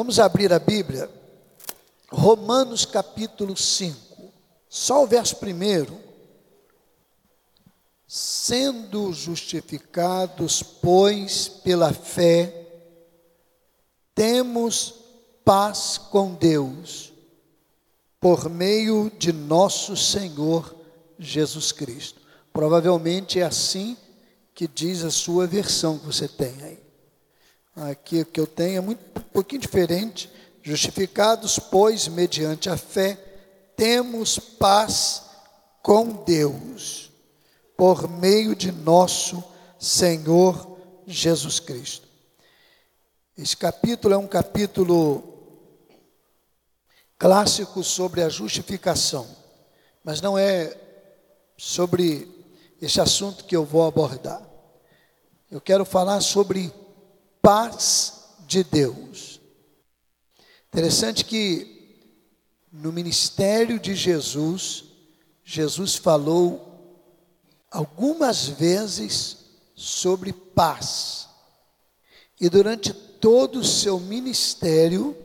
Vamos abrir a Bíblia, Romanos capítulo 5, só o verso primeiro. Sendo justificados, pois, pela fé, temos paz com Deus, por meio de nosso Senhor Jesus Cristo. Provavelmente é assim que diz a sua versão que você tem aí. Aqui que eu tenho é muito, um pouquinho diferente. Justificados, pois, mediante a fé, temos paz com Deus, por meio de nosso Senhor Jesus Cristo. Esse capítulo é um capítulo clássico sobre a justificação, mas não é sobre esse assunto que eu vou abordar. Eu quero falar sobre paz de Deus. Interessante que no ministério de Jesus, Jesus falou algumas vezes sobre paz. E durante todo o seu ministério,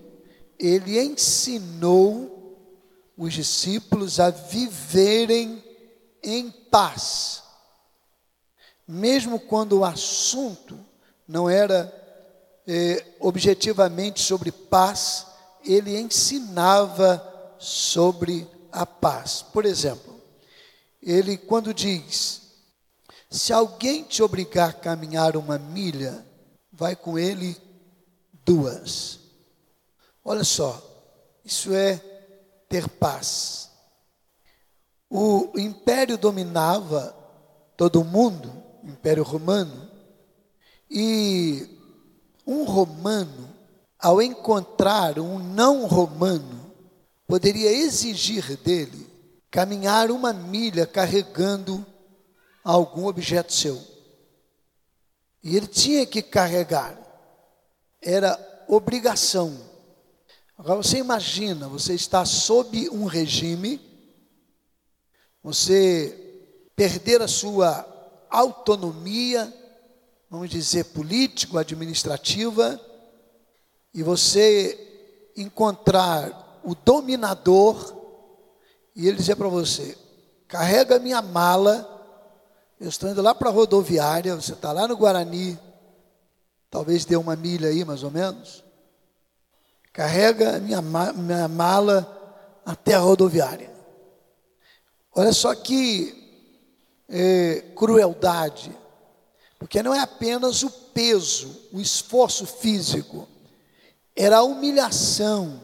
ele ensinou os discípulos a viverem em paz. Mesmo quando o assunto não era eh, objetivamente sobre paz, ele ensinava sobre a paz. Por exemplo, ele quando diz: se alguém te obrigar a caminhar uma milha, vai com ele duas. Olha só, isso é ter paz. O império dominava todo o mundo, o império romano, e um romano, ao encontrar um não romano, poderia exigir dele caminhar uma milha carregando algum objeto seu. E ele tinha que carregar, era obrigação. Agora você imagina, você está sob um regime, você perder a sua autonomia, vamos dizer, político, administrativa, e você encontrar o dominador, e ele dizer para você: carrega minha mala, eu estou indo lá para a rodoviária, você está lá no Guarani, talvez dê uma milha aí mais ou menos, carrega minha, minha mala até a rodoviária. Olha só que é, crueldade porque não é apenas o peso, o esforço físico, era a humilhação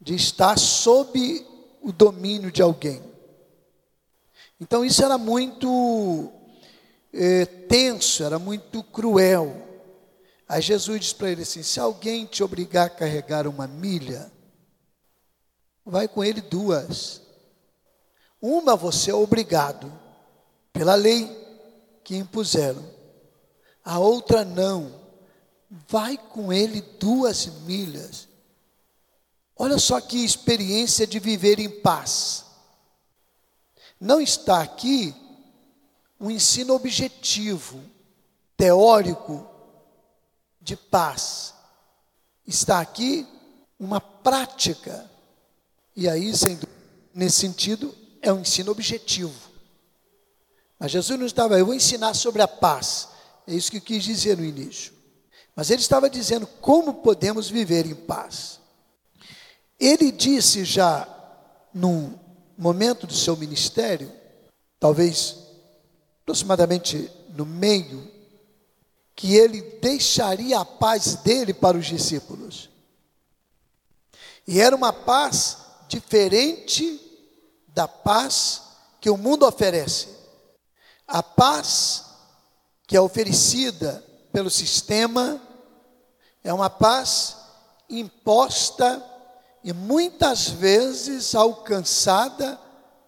de estar sob o domínio de alguém. Então isso era muito é, tenso, era muito cruel. Aí Jesus diz para ele assim: se alguém te obrigar a carregar uma milha, vai com ele duas. Uma você é obrigado pela lei, que impuseram. A outra não. Vai com ele duas milhas. Olha só que experiência de viver em paz. Não está aqui um ensino objetivo, teórico de paz. Está aqui uma prática. E aí, sendo nesse sentido, é um ensino objetivo. Mas Jesus não estava, eu vou ensinar sobre a paz. É isso que quis dizer no início. Mas ele estava dizendo como podemos viver em paz. Ele disse já num momento do seu ministério, talvez aproximadamente no meio, que ele deixaria a paz dele para os discípulos. E era uma paz diferente da paz que o mundo oferece. A paz que é oferecida pelo sistema é uma paz imposta e muitas vezes alcançada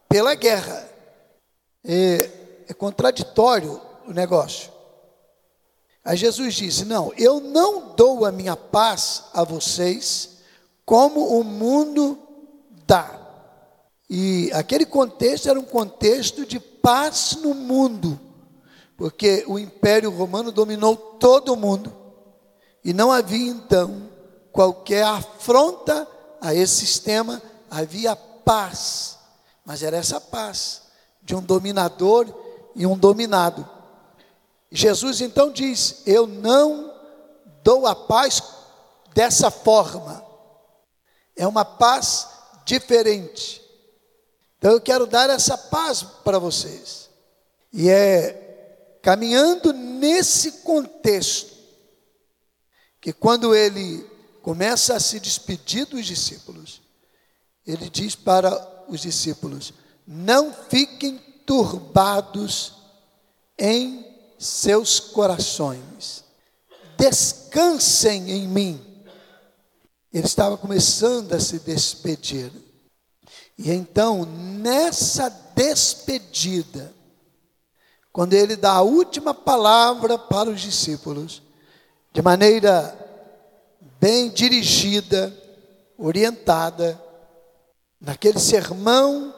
pela guerra. É, é contraditório o negócio. Aí Jesus disse: Não, eu não dou a minha paz a vocês como o mundo dá. E aquele contexto era um contexto de paz no mundo, porque o Império Romano dominou todo o mundo, e não havia então qualquer afronta a esse sistema, havia paz. Mas era essa paz de um dominador e um dominado. Jesus então diz: Eu não dou a paz dessa forma. É uma paz diferente. Então eu quero dar essa paz para vocês. E é caminhando nesse contexto que quando ele começa a se despedir dos discípulos, ele diz para os discípulos: Não fiquem turbados em seus corações, descansem em mim. Ele estava começando a se despedir. E então, nessa despedida, quando ele dá a última palavra para os discípulos, de maneira bem dirigida, orientada, naquele sermão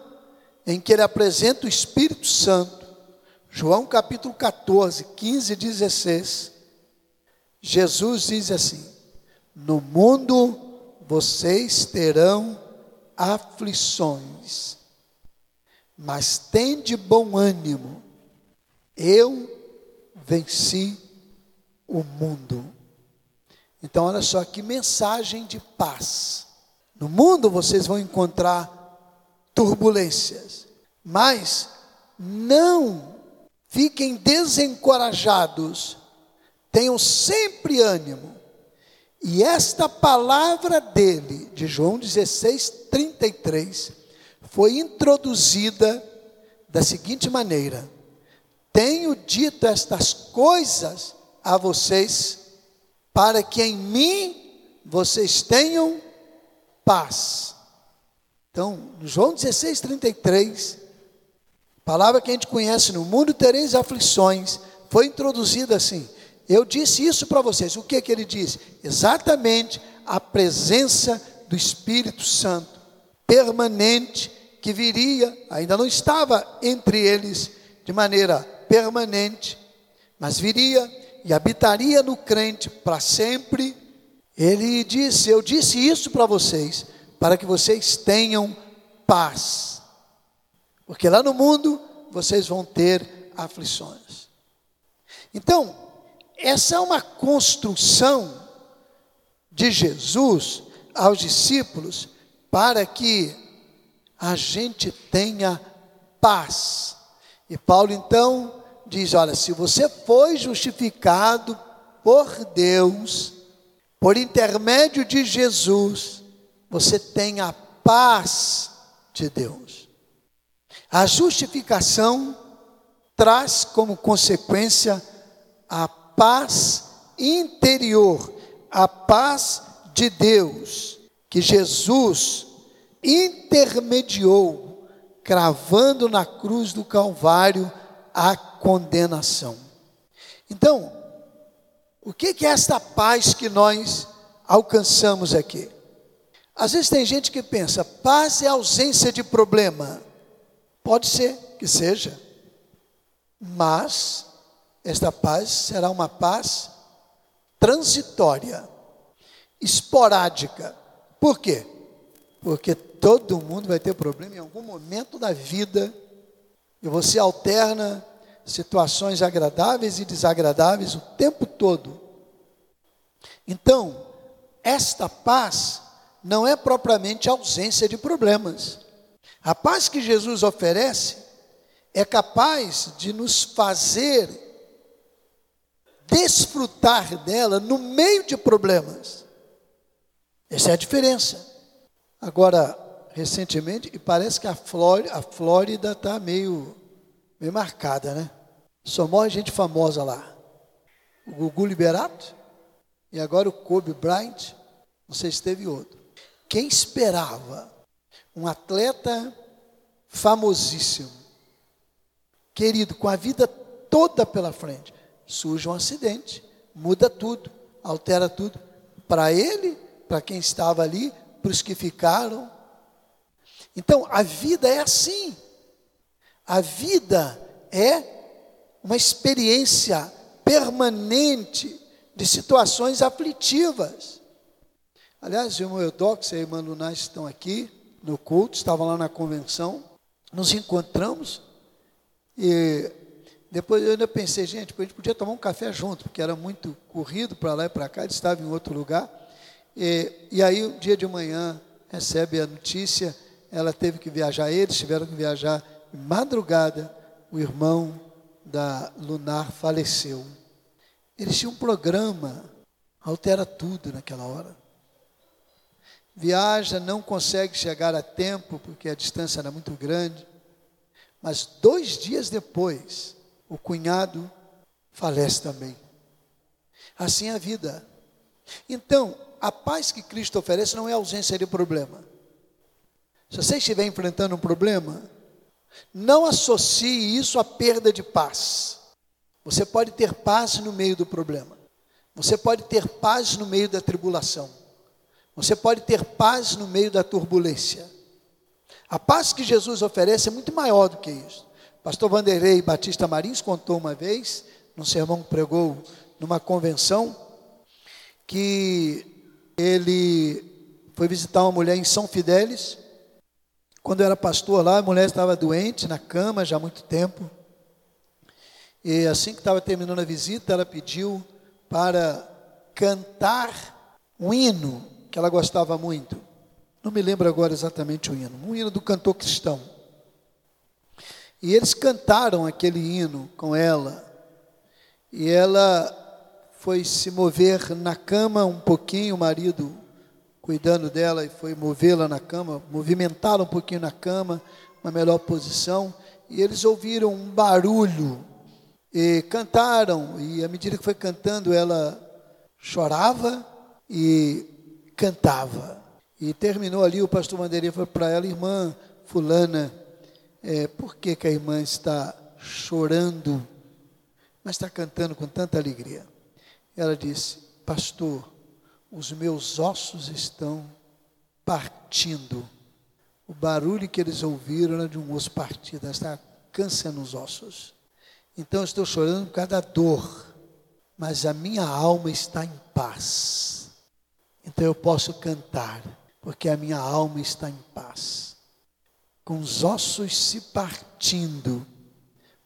em que ele apresenta o Espírito Santo, João capítulo 14, 15 e 16, Jesus diz assim: No mundo vocês terão aflições, mas tende bom ânimo, eu venci o mundo. Então, olha só que mensagem de paz. No mundo vocês vão encontrar turbulências, mas não fiquem desencorajados, tenham sempre ânimo. E esta palavra dele, de João 16, 33, foi introduzida da seguinte maneira: Tenho dito estas coisas a vocês para que em mim vocês tenham paz. Então, João 16, 33, palavra que a gente conhece, no mundo tereis aflições, foi introduzida assim. Eu disse isso para vocês. O que, que ele disse? Exatamente a presença do Espírito Santo, permanente, que viria, ainda não estava entre eles de maneira permanente, mas viria e habitaria no crente para sempre. Ele disse: Eu disse isso para vocês, para que vocês tenham paz. Porque lá no mundo vocês vão ter aflições. Então, essa é uma construção de Jesus aos discípulos para que a gente tenha paz. E Paulo então diz: olha, se você foi justificado por Deus, por intermédio de Jesus, você tem a paz de Deus. A justificação traz como consequência a paz interior, a paz de Deus, que Jesus intermediou, cravando na cruz do Calvário a condenação. Então, o que é esta paz que nós alcançamos aqui? Às vezes tem gente que pensa, paz é ausência de problema. Pode ser que seja, mas esta paz será uma paz transitória, esporádica. Por quê? Porque todo mundo vai ter problema em algum momento da vida e você alterna situações agradáveis e desagradáveis o tempo todo. Então, esta paz não é propriamente ausência de problemas. A paz que Jesus oferece é capaz de nos fazer desfrutar dela no meio de problemas. Essa é a diferença. Agora, recentemente, e parece que a Flórida, a Flórida está meio, meio marcada, né? Só morre gente famosa lá. O Gugu Liberato e agora o Kobe Bryant, não sei se teve outro. Quem esperava um atleta famosíssimo, querido, com a vida toda pela frente, surge um acidente, muda tudo, altera tudo. Para ele, para quem estava ali, para os que ficaram, então, a vida é assim. A vida é uma experiência permanente de situações aflitivas. Aliás, o irmão Eudox e a irmã Lunais estão aqui no culto, estavam lá na convenção, nos encontramos e depois eu ainda pensei, gente, a gente podia tomar um café junto, porque era muito corrido para lá e para cá, ele estava em outro lugar. E, e aí, um dia de manhã, recebe a notícia, ela teve que viajar, eles tiveram que viajar de madrugada, o irmão da Lunar faleceu. Eles tinham um programa, altera tudo naquela hora. Viaja, não consegue chegar a tempo, porque a distância era muito grande. Mas dois dias depois, o cunhado falece também. Assim é a vida. Então, a paz que Cristo oferece não é ausência de problema. Se você estiver enfrentando um problema, não associe isso à perda de paz. Você pode ter paz no meio do problema. Você pode ter paz no meio da tribulação. Você pode ter paz no meio da turbulência. A paz que Jesus oferece é muito maior do que isso. Pastor Vanderlei Batista Marins contou uma vez, num sermão que pregou numa convenção, que ele foi visitar uma mulher em São Fidélis. Quando era pastor lá, a mulher estava doente, na cama já há muito tempo. E assim que estava terminando a visita, ela pediu para cantar um hino que ela gostava muito. Não me lembro agora exatamente o hino, um hino do cantor cristão. E eles cantaram aquele hino com ela. E ela foi se mover na cama um pouquinho, o marido cuidando dela e foi movê-la na cama, movimentá-la um pouquinho na cama, uma melhor posição. E eles ouviram um barulho e cantaram. E à medida que foi cantando, ela chorava e cantava. E terminou ali, o pastor Bandeirinha falou para ela, irmã fulana, é, por que, que a irmã está chorando, mas está cantando com tanta alegria? Ela disse, pastor, os meus ossos estão partindo. O barulho que eles ouviram era de um osso partido, está câncer nos ossos. Então estou chorando por causa da dor, mas a minha alma está em paz. Então eu posso cantar, porque a minha alma está em paz com os ossos se partindo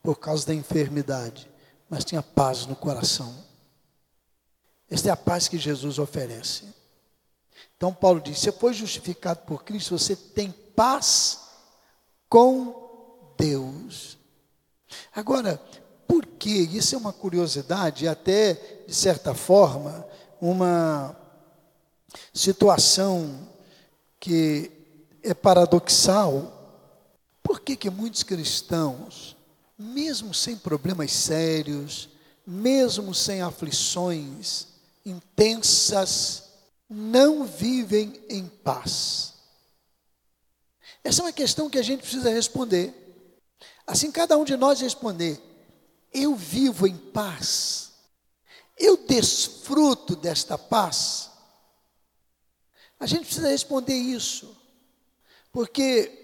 por causa da enfermidade, mas tinha paz no coração. Esta é a paz que Jesus oferece. Então Paulo diz: você foi justificado por Cristo, você tem paz com Deus. Agora, por que? Isso é uma curiosidade, até de certa forma, uma situação que é paradoxal por que, que muitos cristãos, mesmo sem problemas sérios, mesmo sem aflições intensas, não vivem em paz? Essa é uma questão que a gente precisa responder. Assim, cada um de nós responder: eu vivo em paz, eu desfruto desta paz. A gente precisa responder isso, porque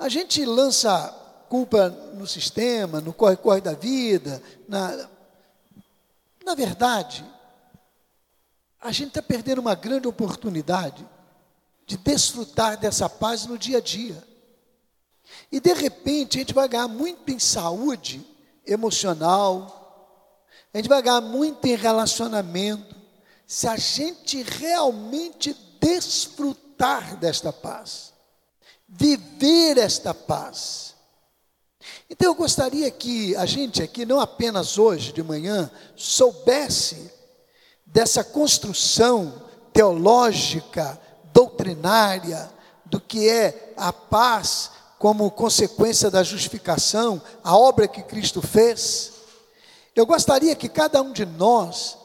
a gente lança culpa no sistema, no corre-corre da vida, na, na verdade, a gente está perdendo uma grande oportunidade de desfrutar dessa paz no dia a dia. E de repente a gente vai ganhar muito em saúde emocional, a gente vai ganhar muito em relacionamento, se a gente realmente desfrutar desta paz viver esta paz. Então eu gostaria que a gente aqui, não apenas hoje de manhã, soubesse dessa construção teológica, doutrinária, do que é a paz como consequência da justificação, a obra que Cristo fez. Eu gostaria que cada um de nós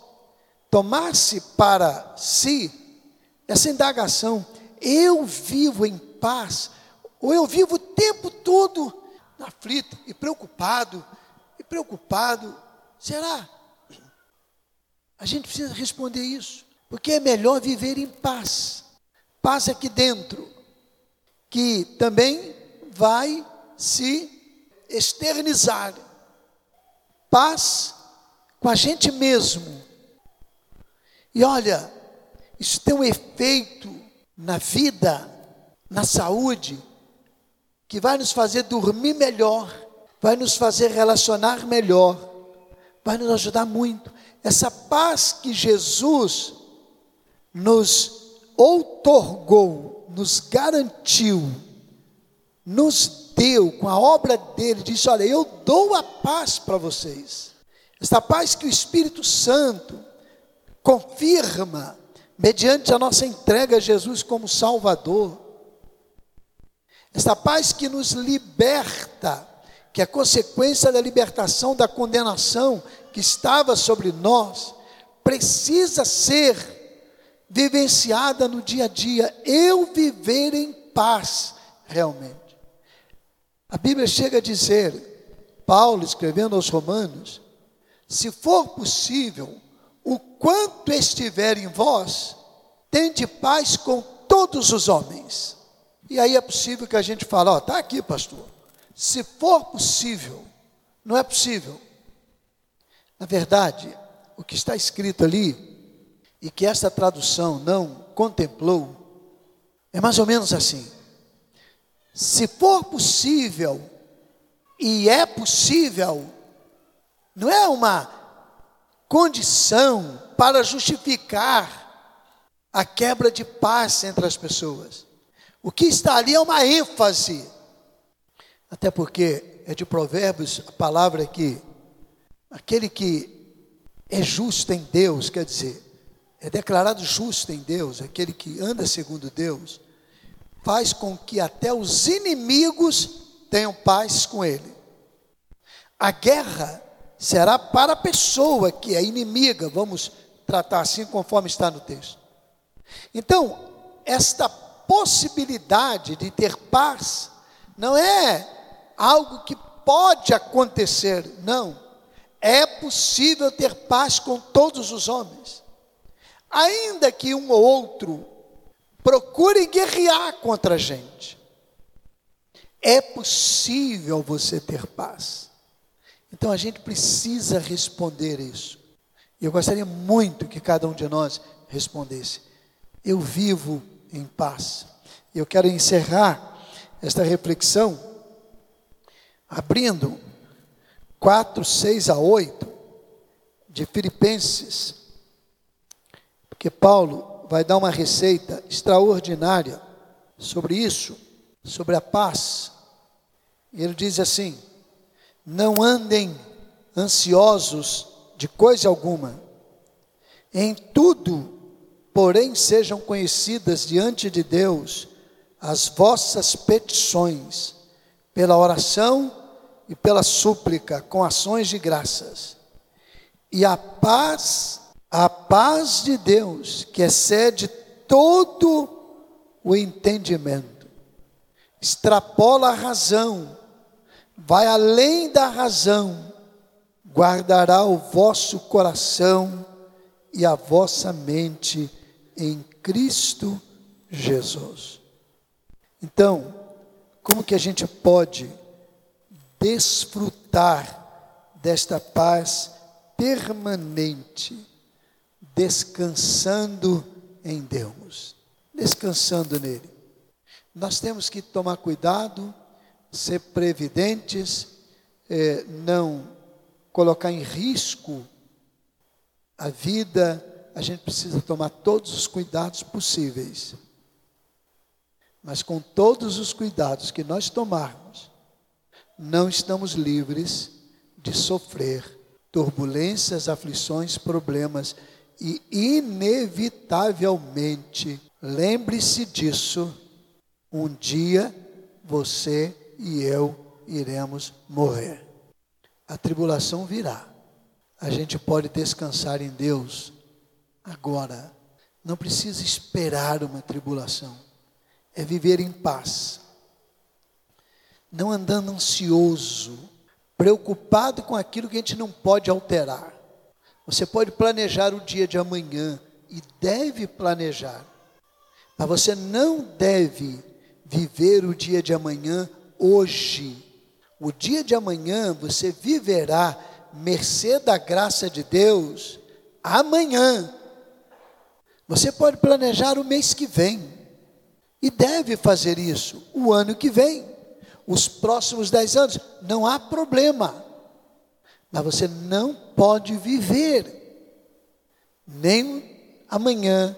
tomasse para si essa indagação: eu vivo em paz ou eu vivo o tempo todo aflito e preocupado, e preocupado. Será? A gente precisa responder isso, porque é melhor viver em paz. Paz aqui dentro, que também vai se externizar. Paz com a gente mesmo. E olha, Isso tem um efeito na vida, na saúde, que vai nos fazer dormir melhor, vai nos fazer relacionar melhor, vai nos ajudar muito. Essa paz que Jesus nos outorgou, nos garantiu, nos deu com a obra dele, disse: Olha, eu dou a paz para vocês. Esta paz que o Espírito Santo confirma mediante a nossa entrega a Jesus como Salvador. Esta paz que nos liberta, que é consequência da libertação da condenação que estava sobre nós, precisa ser vivenciada no dia a dia. Eu viver em paz, realmente. A Bíblia chega a dizer, Paulo escrevendo aos Romanos, se for possível, o quanto estiver em vós, tende paz com todos os homens. E aí é possível que a gente fale, ó, está aqui, pastor. Se for possível, não é possível. Na verdade, o que está escrito ali, e que esta tradução não contemplou, é mais ou menos assim: se for possível, e é possível, não é uma condição para justificar a quebra de paz entre as pessoas. O que está ali é uma ênfase, até porque é de Provérbios a palavra que aquele que é justo em Deus, quer dizer, é declarado justo em Deus, aquele que anda segundo Deus, faz com que até os inimigos tenham paz com ele. A guerra será para a pessoa que é inimiga, vamos tratar assim conforme está no texto. Então, esta possibilidade de ter paz não é algo que pode acontecer, não. É possível ter paz com todos os homens. Ainda que um ou outro procure guerrear contra a gente, é possível você ter paz. Então a gente precisa responder isso. Eu gostaria muito que cada um de nós respondesse. Eu vivo em paz. Eu quero encerrar esta reflexão abrindo 4, 6 a 8 de Filipenses, porque Paulo vai dar uma receita extraordinária sobre isso, sobre a paz. Ele diz assim: não andem ansiosos de coisa alguma. Em tudo, porém, sejam conhecidas diante de Deus as vossas petições, pela oração e pela súplica, com ações de graças. E a paz, a paz de Deus, que excede todo o entendimento, extrapola a razão, vai além da razão, guardará o vosso coração e a vossa mente em Cristo Jesus. Então, como que a gente pode desfrutar desta paz permanente, descansando em Deus, descansando nele? Nós temos que tomar cuidado ser previdentes, é, não colocar em risco a vida, a gente precisa tomar todos os cuidados possíveis. Mas com todos os cuidados que nós tomarmos, não estamos livres de sofrer turbulências, aflições, problemas e inevitavelmente, lembre-se disso, um dia você e eu iremos morrer. A tribulação virá. A gente pode descansar em Deus agora. Não precisa esperar uma tribulação. É viver em paz. Não andando ansioso, preocupado com aquilo que a gente não pode alterar. Você pode planejar o dia de amanhã e deve planejar. Mas você não deve viver o dia de amanhã hoje. O dia de amanhã você viverá, mercê da graça de Deus, amanhã. Você pode planejar o mês que vem. E deve fazer isso o ano que vem, os próximos dez anos. Não há problema. Mas você não pode viver nem amanhã,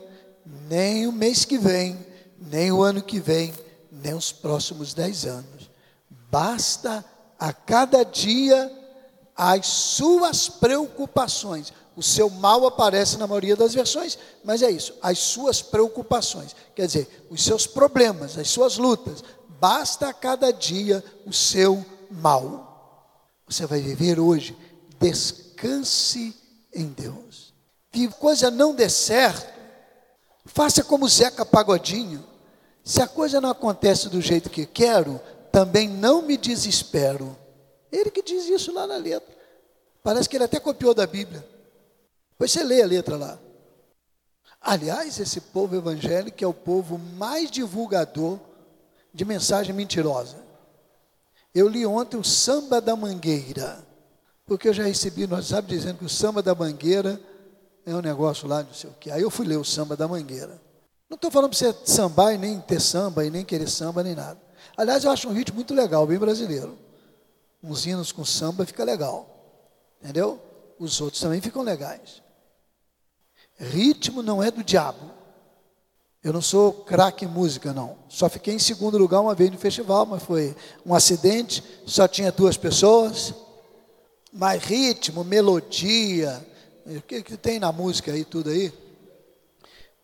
nem o mês que vem, nem o ano que vem, nem os próximos dez anos. Basta a cada dia as suas preocupações. O seu mal aparece na maioria das versões, mas é isso, as suas preocupações. Quer dizer, os seus problemas, as suas lutas. Basta a cada dia o seu mal. Você vai viver hoje, descanse em Deus. Que coisa não dê certo, faça como Zeca Pagodinho. Se a coisa não acontece do jeito que quero, também não me desespero. Ele que diz isso lá na letra. Parece que ele até copiou da Bíblia. Pois você lê a letra lá. Aliás, esse povo evangélico é o povo mais divulgador de mensagem mentirosa. Eu li ontem o Samba da Mangueira, porque eu já recebi no WhatsApp dizendo que o Samba da Mangueira é um negócio lá, não sei o quê. Aí eu fui ler o Samba da Mangueira. Não estou falando para você sambar e nem ter samba e nem querer samba nem nada. Aliás, eu acho um ritmo muito legal, bem brasileiro. Uns hinos com samba fica legal. Entendeu? Os outros também ficam legais. Ritmo não é do diabo. Eu não sou craque em música, não. Só fiquei em segundo lugar uma vez no festival, mas foi um acidente, só tinha duas pessoas. Mas ritmo, melodia, o que, que tem na música aí, tudo aí?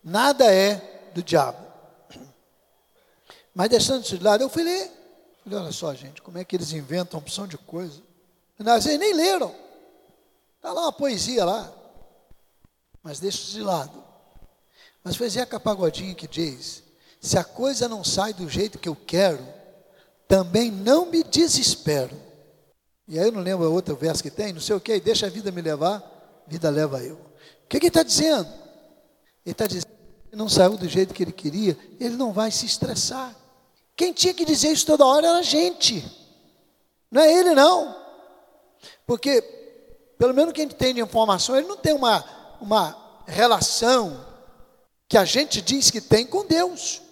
Nada é do diabo. Mas deixando isso de lado, eu fui ler. Falei, olha só, gente, como é que eles inventam opção de coisa. Às vezes nem leram. Está lá uma poesia lá. Mas deixa isso de lado. Mas foi Zeca Pagodinho que diz: se a coisa não sai do jeito que eu quero, também não me desespero. E aí eu não lembro outro verso que tem, não sei o que, deixa a vida me levar, vida leva eu. O que, que ele está dizendo? Ele está dizendo que não saiu do jeito que ele queria, ele não vai se estressar. Quem tinha que dizer isso toda hora era a gente, não é ele não. Porque, pelo menos quem tem de informação, ele não tem uma, uma relação que a gente diz que tem com Deus.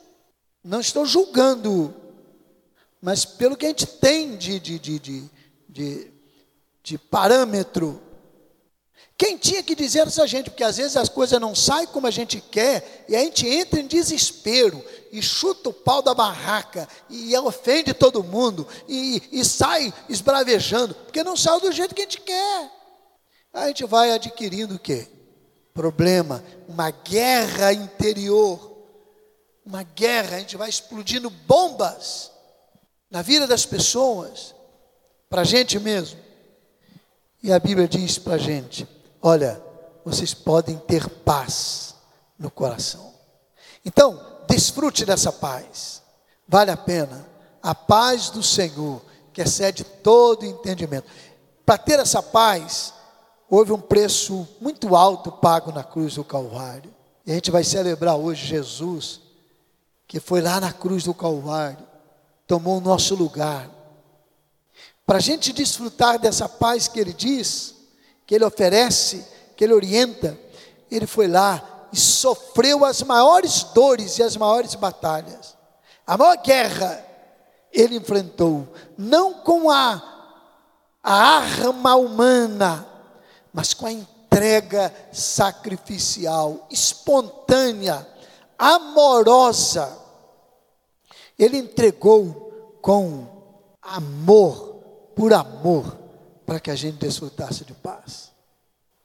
Não estou julgando, mas pelo que a gente tem de, de, de, de, de, parâmetro. Quem tinha que dizer essa gente? Porque às vezes as coisas não saem como a gente quer e a gente entra em desespero e chuta o pau da barraca e ofende todo mundo e, e sai esbravejando, porque não sai do jeito que a gente quer. A gente vai adquirindo o quê? Problema, uma guerra interior, uma guerra, a gente vai explodindo bombas na vida das pessoas, para a gente mesmo. E a Bíblia diz para a gente: olha, vocês podem ter paz no coração. Então, desfrute dessa paz, vale a pena. A paz do Senhor, que excede todo entendimento. Para ter essa paz, houve um preço muito alto pago na cruz do Calvário. E a gente vai celebrar hoje Jesus, que foi lá na cruz do Calvário, tomou o nosso lugar. Para a gente desfrutar dessa paz que Ele diz, que Ele oferece, que Ele orienta, Ele foi lá e sofreu as maiores dores e as maiores batalhas. A maior guerra Ele enfrentou, não com a, a arma humana, mas com a entrega sacrificial, espontânea, amorosa. Ele entregou com amor, por amor, para que a gente desfrutasse de paz.